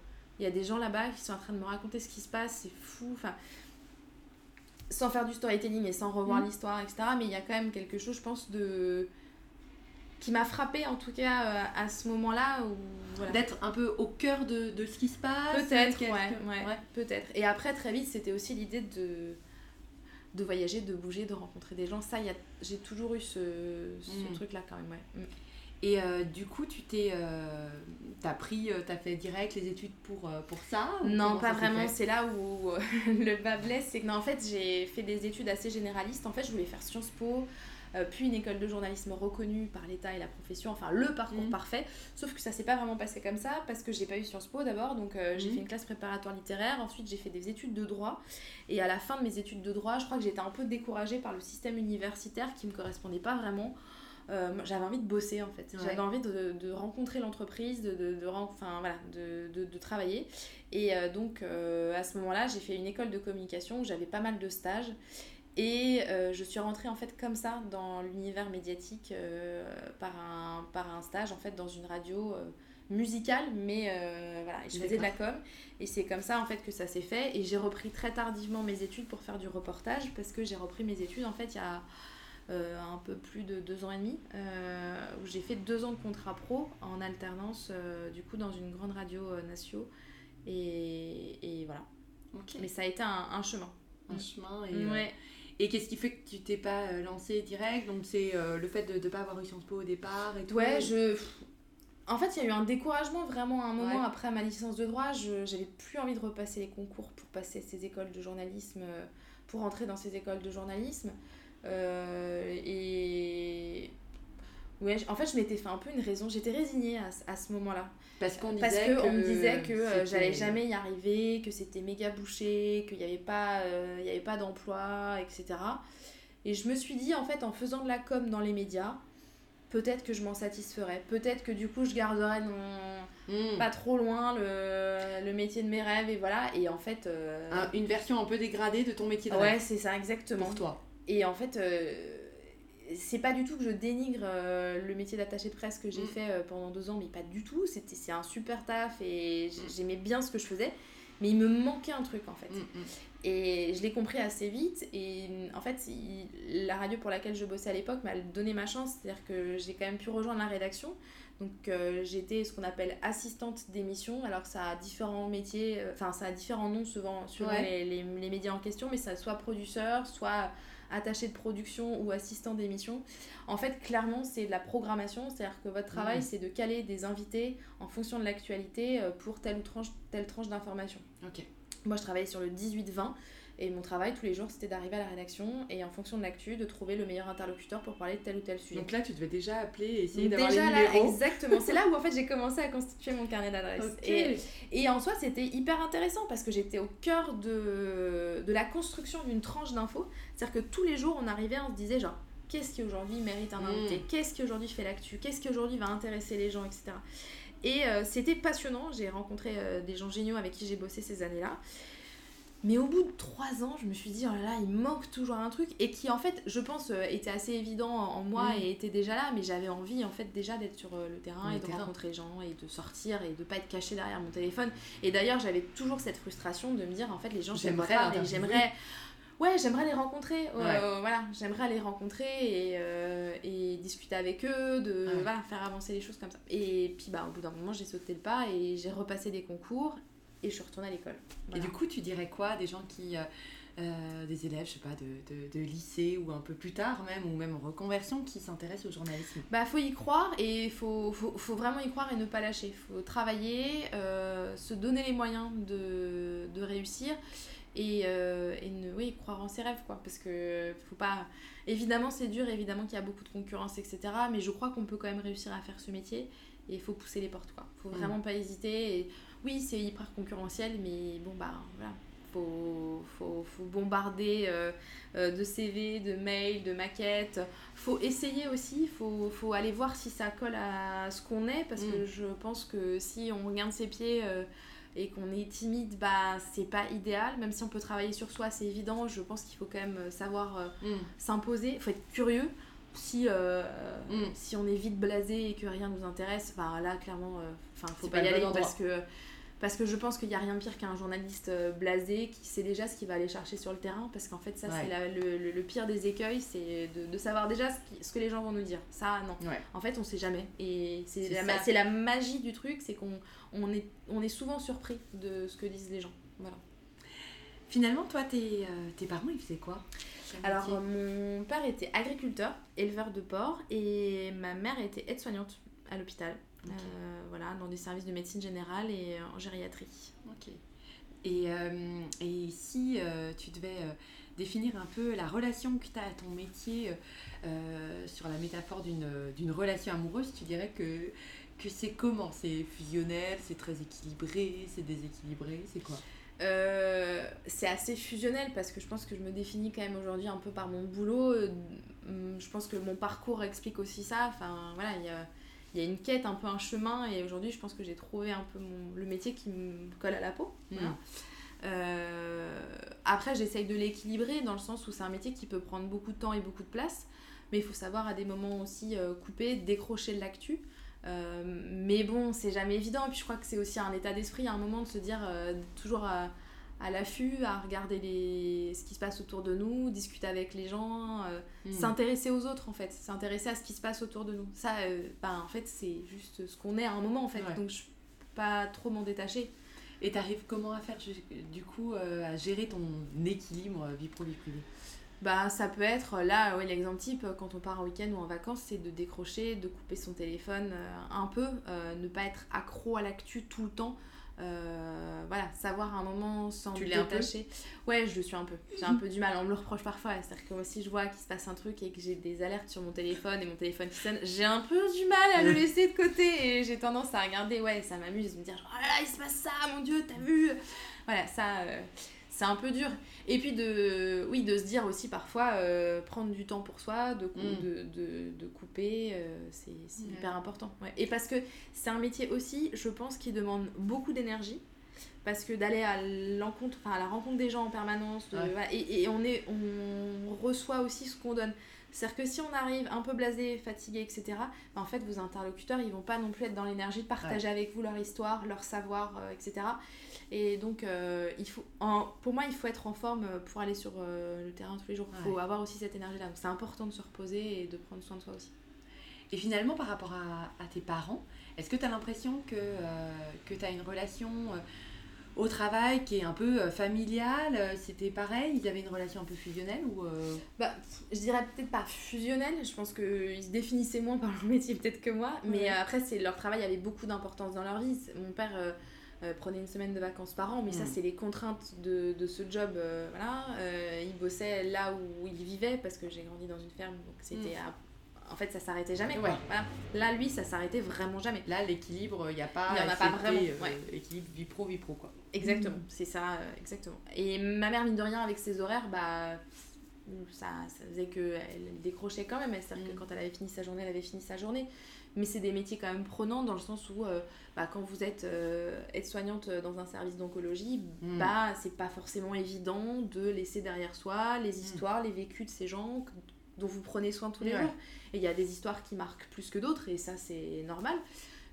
B: il y a des gens là-bas qui sont en train de me raconter ce qui se passe, c'est fou. Enfin, sans faire du storytelling et sans revoir
C: Mhm.
B: l'histoire, etc. Mais il y a quand même quelque chose, je pense, de qui m'a frappé en tout cas euh, à ce moment-là où voilà.
C: D'être un peu au cœur de, de ce qui se passe
B: peut-être ouais, ouais, peut-être et après très vite c'était aussi l'idée de de voyager, de bouger, de rencontrer des gens. Ça, y a, j'ai toujours eu ce, ce
C: Mm.
B: truc-là quand même, ouais. Mm.
C: Et euh, du coup, tu t'es. Euh, t'as pris. euh, t'as fait direct les études pour, pour ça
B: Non, pas
C: ça
B: vraiment. C'est là où [laughs] le bas blesse. C'est que, non, en fait, j'ai fait des études assez généralistes. En fait, je voulais faire Sciences Po, euh, puis une école de journalisme reconnue par l'État et la profession. Enfin, le parcours
C: Mhm.
B: parfait. Sauf que ça s'est pas vraiment passé comme ça parce que j'ai pas eu Sciences Po d'abord. Donc, j'ai
C: Mhm.
B: fait une classe préparatoire littéraire. Ensuite, j'ai fait des études de droit. Et à la fin de mes études de droit, je crois que j'étais un peu découragée par le système universitaire qui me correspondait pas vraiment. Euh, j'avais envie de bosser en fait.
C: Ouais.
B: J'avais envie de, de rencontrer l'entreprise, de, de, de, ren- enfin, voilà, de, travailler. Et euh, donc euh, à ce moment-là, j'ai fait une école de communication où j'avais pas mal de stages. Et je suis rentrée en fait comme ça dans l'univers médiatique par, un, par un stage en fait dans une radio musicale, mais voilà, je faisais de la com. Et c'est comme ça en fait que ça s'est fait. Et j'ai repris très tardivement mes études pour faire du reportage parce que j'ai repris mes études en fait il y a un peu plus de deux ans et demi, euh, où j'ai fait deux ans de contrat pro en alternance, euh, du coup, dans une grande radio euh, nation. Et, et voilà. Mais ça a été un, un chemin.
C: Un chemin. Et, euh,
B: Ouais.
C: et qu'est-ce qui fait que tu t'es pas euh, lancé direct? Donc, c'est euh, le fait de ne pas avoir eu Sciences Po au départ et tout?
B: Ouais, je. En fait, il y a eu un découragement vraiment à un moment
C: Ouais.
B: après ma licence de droit. Je j'avais plus envie de repasser les concours pour passer ces écoles de journalisme, euh, pour entrer dans ces écoles de journalisme. Euh, et. Ouais, en fait, je m'étais fait un peu une raison. J'étais résignée à, ce- à ce moment-là.
C: Parce qu'on
B: Parce
C: disait
B: qu'on me disait que euh, j'allais jamais y arriver, que c'était méga bouché, qu'il n'y avait pas, euh, il y avait pas d'emploi, etc. Et je me suis dit, en fait, en faisant de la com dans les médias, peut-être que je m'en satisferais. Peut-être que du coup, je garderais non,
C: Hmm.
B: pas trop loin le, le métier de mes rêves, et voilà. Et en fait. euh,
C: Un- une version un peu dégradée de ton métier de
B: ouais,
C: rêve
B: c'est ça, exactement.
C: pour toi.
B: Et en fait, euh, c'est pas du tout que je dénigre euh, le métier d'attaché de presse que j'ai
C: Mm.
B: fait euh, pendant deux ans, mais pas du tout. C'était, c'est un super taf et
C: Mm.
B: j'aimais bien ce que je faisais, mais il me manquait un truc en fait.
C: Hmm.
B: Et je l'ai compris assez vite. Et en fait, il- la radio pour laquelle je bossais à l'époque m'a donné ma chance. C'est-à-dire que j'ai quand même pu rejoindre la rédaction. Donc euh, j'étais ce qu'on appelle assistante d'émission. Alors ça a différents métiers, euh, enfin ça a différents noms suivant
C: Ouais.
B: les, les, les médias en question, mais ça soit producteur, soit attaché de production ou assistant d'émission. En fait, clairement, c'est de la programmation, c'est-à-dire que votre travail,
C: Mhm.
B: c'est de caler des invités en fonction de l'actualité euh, pour telle ou tranche, telle tranche d'information.
C: Ok.
B: Moi, je travaillais sur le 18-20 et mon travail tous les jours, c'était d'arriver à la rédaction et en fonction de l'actu, de trouver le meilleur interlocuteur pour parler de tel ou tel sujet.
C: Donc là, tu devais déjà appeler et essayer d'avoir
B: déjà
C: les
B: là,
C: numéros.
B: exactement, c'est là où en fait j'ai commencé à constituer mon carnet d'adresses. Et, et en soi, c'était hyper intéressant parce que j'étais au cœur de, de la construction d'une tranche d'infos. C'est-à-dire que tous les jours, on arrivait, on se disait genre, qu'est-ce qui aujourd'hui mérite un invité? Qu'est-ce qui aujourd'hui fait l'actu? Qu'est-ce qui aujourd'hui va intéresser les gens, etc. Et euh, c'était passionnant. J'ai rencontré euh, des gens géniaux avec qui j'ai bossé ces années-là. Mais au bout de trois ans, je me suis dit, oh là là, il manque toujours un truc. Et qui, en fait, je pense, euh, était assez évident en moi
C: Mm.
B: et était déjà là. Mais j'avais envie, en fait, déjà d'être sur euh, le terrain
C: Le
B: et de
C: terrain.
B: rencontrer les gens et de sortir et de pas être caché derrière mon téléphone. Et d'ailleurs, j'avais toujours cette frustration de me dire, en fait, les gens,
C: J'aimerais
B: j'aimerais. Ouais, j'aimerais les rencontrer. euh,
C: Ouais.
B: voilà, j'aimerais les rencontrer et, euh, et discuter avec eux, de
C: Ouais.
B: voilà, faire avancer les choses comme ça. Et puis, bah, au bout d'un moment, j'ai sauté le pas et j'ai repassé des concours et je suis retournée à l'école.
C: Et du coup, tu dirais quoi des gens qui. euh, euh, des élèves, je sais pas, de, de, de lycée ou un peu plus tard même, ou même en reconversion, qui s'intéressent au journalisme?
B: Bah, faut y croire et faut, faut, faut vraiment y croire et ne pas lâcher. Faut travailler, euh, se donner les moyens de, de réussir et, euh, et ne, oui, croire en ses rêves, quoi. Parce que faut pas. Évidemment, c'est dur, évidemment qu'il y a beaucoup de concurrence, etc. Mais je crois qu'on peut quand même réussir à faire ce métier et il faut pousser les portes, quoi. Faut
C: Mm.
B: vraiment pas hésiter. Et oui, c'est hyper concurrentiel, mais bon, bah voilà. Faut, faut, faut bombarder euh, euh, de CV, de mails, de maquettes. Faut essayer aussi, faut, faut aller voir si ça colle à ce qu'on est, parce que
C: Mm.
B: je pense que si on regarde ses pieds euh, et qu'on est timide, bah c'est pas idéal. Même si on peut travailler sur soi, c'est évident. Je pense qu'il faut quand même savoir euh,
C: Mm.
B: s'imposer, faut être curieux. Si, euh,
C: Mm.
B: si on est vite blasé et que rien nous intéresse, bah là clairement, euh, enfin faut pas
C: pas
B: y
C: le
B: aller parce que parce que je pense qu'il n'y a rien de pire qu'un journaliste euh, blasé qui sait déjà ce qu'il va aller chercher sur le terrain parce qu'en fait ça
C: Ouais.
B: c'est le, le- le pire des écueils c'est de, de savoir déjà ce, qui- ce que les gens vont nous dire. Ça non.
C: Ouais.
B: en fait on sait jamais. Et c'est la, la magie du truc c'est qu'on on est, on est souvent surpris de ce que disent les gens. Voilà.
C: Finalement, toi, tes, euh, tes parents, ils faisaient quoi?
B: Alors, mon père était agriculteur, éleveur de porc, et ma mère était aide-soignante à l'hôpital. Voilà, dans des services de médecine générale et en gériatrie.
C: Ok. Et, et si tu devais définir un peu la relation que tu as à ton métier euh, sur la métaphore d'une relation amoureuse, tu dirais que, que c'est comment? C'est fusionnel, c'est très équilibré, c'est déséquilibré, c'est quoi?
B: Euh, c'est assez fusionnel parce que je pense que je me définis quand même aujourd'hui un peu par mon boulot. Je pense que mon parcours explique aussi ça. Enfin, voilà, il y a, y a, une quête, un peu un chemin. Et aujourd'hui, je pense que j'ai trouvé un peu mon, le métier qui me colle à la peau. Voilà. Euh, après, j'essaye de l'équilibrer dans le sens où c'est un métier qui peut prendre beaucoup de temps et beaucoup de place, mais il faut savoir à des moments aussi euh, couper, décrocher de l'actu. Euh, mais bon, c'est jamais évident. Et puis je crois que c'est aussi un état d'esprit à un moment de se dire toujours à, l'affût, à regarder les, ce qui se passe autour de nous, discuter avec les gens, hmm. s'intéresser aux autres en fait, s'intéresser à ce qui se passe autour de nous. Ça, ben, en fait, c'est juste ce qu'on est à un moment en fait. Donc je peux pas trop m'en détacher.
C: Et tu arrives comment à faire du coup euh, à gérer ton équilibre vie pro vie privée?
B: Bah, ça peut être là, ouais, l'exemple type, quand on part en week-end ou en vacances, c'est de décrocher, de couper son téléphone euh, un peu, euh, ne pas être accro à l'actu tout le temps. Euh, voilà, savoir un moment sans
C: tu détacher.
B: Ouais, je le suis un peu. J'ai un peu du mal, on me le reproche parfois. C'est-à-dire que si je vois qu'il se passe un truc et que j'ai des alertes sur mon téléphone et mon téléphone qui sonne, j'ai un peu du mal à le laisser de côté et j'ai tendance à regarder, ouais, ça m'amuse, me dire, oh là là, il se passe ça, mon dieu, t'as vu Voilà, ça, euh, c'est un peu dur. Et puis de, oui, de se dire aussi parfois, euh, prendre du temps pour soi, de, mm. de, de, de, couper, euh, c'est hyper important. Et parce que c'est un métier aussi, je pense, qui demande beaucoup d'énergie. Parce que d'aller à l'encontre, enfin à la rencontre des gens en permanence, et, et, on, est, on reçoit aussi ce qu'on donne. C'est-à-dire que si on arrive un peu blasé, fatigué, etc., bah, en fait, vos interlocuteurs, ils vont pas non plus être dans l'énergie de partager avec vous leur histoire, leur savoir, euh, etc. Et donc, euh, il faut, pour moi, il faut être en forme pour aller sur euh, le terrain tous les jours. Il faut avoir aussi cette énergie-là. Donc, c'est important de se reposer et de prendre soin de soi aussi.
C: Et finalement, par rapport à, tes parents, est-ce que tu as l'impression que, que tu as une relation au travail qui est un peu familiale C'était pareil? Ils avaient une relation un peu fusionnelle ou
B: bah, Je dirais peut-être pas fusionnelle. Je pense qu'ils se définissaient moins par leur métier peut-être que moi. Mais après, c'est leur travail avait beaucoup d'importance dans leur vie. Mon père euh, prenait une semaine de vacances par an, mais ça, mm. c'est les contraintes de, de ce job. Euh, voilà. Euh, il bossait là où il vivait, parce que j'ai grandi dans une ferme, donc c'était mm. En fait ça s'arrêtait jamais ouais. voilà. là lui ça s'arrêtait vraiment jamais
C: là l'équilibre il n'y a pas
B: il y en a pas vraiment
C: équilibre vie pro vie pro quoi
B: exactement mm. c'est ça exactement et ma mère mine de rien avec ses horaires bah ça, ça faisait qu'elle elle décrochait quand même c'est à dire que quand elle avait fini sa journée elle avait fini sa journée mais c'est des métiers quand même prenants dans le sens où euh, bah, quand vous êtes euh, aide-soignante dans un service d'oncologie, hmm. bah c'est pas forcément évident de laisser derrière soi les hmm. histoires, les vécus de ces gens dont vous prenez soin tous les jours. Et il y a des histoires qui marquent plus que d'autres et ça c'est normal.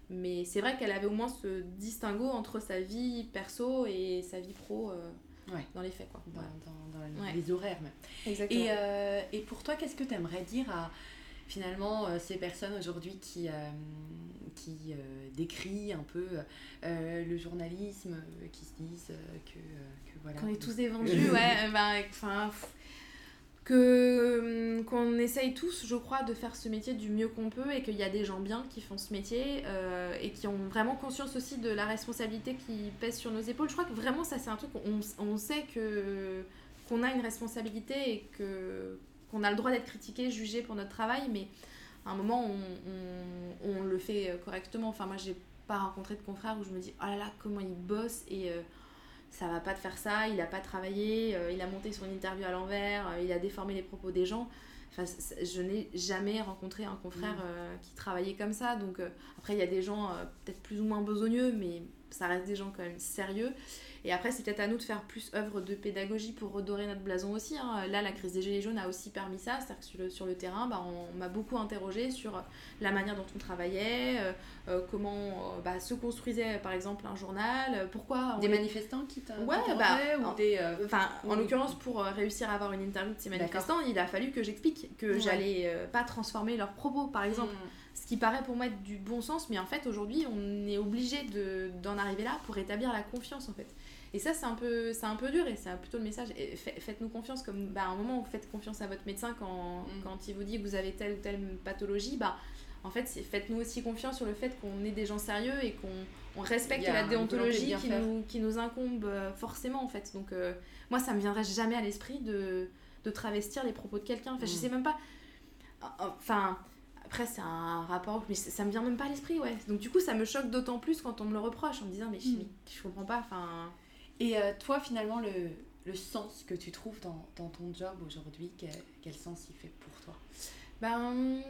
B: Mais c'est vrai qu'elle avait au moins ce distinguo entre sa vie perso et sa vie pro. Euh, dans les faits quoi.
C: Dans, dans, les horaires même. Exactement. Et, et pour toi, qu'est-ce que tu aimerais dire à, finalement euh, ces personnes aujourd'hui qui, euh, qui euh, décrient un peu le journalisme, qui se disent que, que voilà.
B: Qu'on est tous [laughs] des vendus, ouais, bah, enfin que qu'on essaye tous, je crois, de faire ce métier du mieux qu'on peut et qu'il y a des gens bien qui font ce métier et qui ont vraiment conscience aussi de la responsabilité qui pèse sur nos épaules. Je crois que vraiment ça c'est un truc on, on sait qu'on a une responsabilité et qu'on a le droit d'être critiqué, jugé pour notre travail, mais à un moment, on, le fait correctement. Enfin, moi, j'ai pas rencontré de confrères où je me dis, oh là là, comment il bosse et euh, ça va pas de faire ça, il a pas travaillé, euh, il a monté son interview à l'envers, euh, il a déformé les propos des gens. Enfin, je n'ai jamais rencontré un confrère mmh. qui travaillait comme ça. Donc, après, il y a des gens peut-être plus ou moins besogneux, mais ça reste des gens quand même sérieux. Et après, c'est peut-être à nous de faire plus œuvre de pédagogie pour redorer notre blason aussi. Hein. Là, la crise des Gilets jaunes a aussi permis ça. C'est-à-dire que sur le, sur le terrain, bah, on m'a beaucoup interrogé sur la manière dont on travaillait, euh, euh, comment euh, bah, se construisait par exemple un journal, pourquoi.
C: Des manifestants qui
B: Ouais, bah, ou des. Enfin, en l'occurrence, pour réussir à avoir une interview de ces manifestants, il a fallu que j'explique que j'allais pas transformer leurs propos, par exemple. Hmm ce qui paraît pour moi être du bon sens, mais en fait aujourd'hui on est obligé d'en arriver là pour établir la confiance en fait. Et ça c'est un peu c'est un peu dur et c'est plutôt le message. Faites-nous confiance comme bah, à un moment où vous faites confiance à votre médecin quand, mm. quand il vous dit que vous avez telle ou telle pathologie, bah en fait faites-nous aussi confiance sur le fait qu'on est des gens sérieux et qu'on respecte la déontologie qui nous, qui nous, incombe euh, forcément en fait. Donc euh, moi ça me viendrait jamais à l'esprit de, de travestir les propos de quelqu'un. Enfin je mm. sais même pas. Enfin après, c'est un rapport, mais ça me vient même pas à l'esprit, ouais. Donc, du coup, ça me choque d'autant plus quand on me le reproche en me disant, mais je, hmm. je comprends pas, enfin.
C: Et euh, toi, finalement, le, le, sens que tu trouves dans, dans ton job aujourd'hui, quel, quel, sens il fait pour toi?
B: Ben,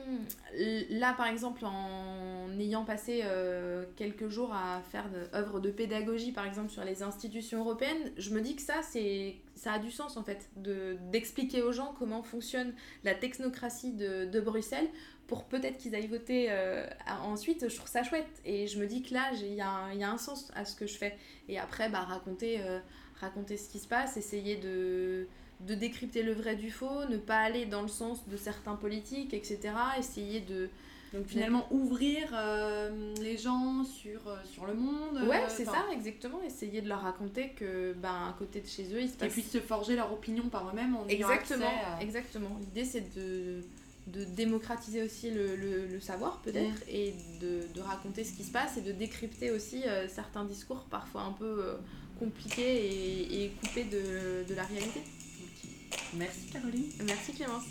B: là, par exemple, en ayant passé euh, quelques jours à faire œuvre de pédagogie, par exemple, sur les institutions européennes, je me dis que ça, c'est ça a du sens, en fait, d'expliquer aux gens comment fonctionne la technocratie de, de Bruxelles pour peut-être qu'ils aillent voter euh, ensuite, je trouve ça chouette. Et je me dis que là, il y, a, y a un sens à ce que je fais. Et après, bah, raconter, euh, raconter ce qui se passe, essayer de, de décrypter le vrai du faux, ne pas aller dans le sens de certains politiques, etc. Essayer de...
C: Donc finalement ouvrir euh, les gens sur, sur le monde.
B: Ouais, c'est ça, exactement. Essayer de leur raconter que ben, à côté de chez eux, ils se
C: passe... Et puis se forger leur opinion par eux-mêmes en
B: Exactement, exactement. L'idée c'est de de démocratiser aussi le, le, savoir peut-être et de, de, raconter ce qui se passe et de décrypter aussi euh, certains discours parfois un peu euh, compliqués et, et, coupés de, de la réalité.
C: Merci Caroline.
B: Merci Clémence.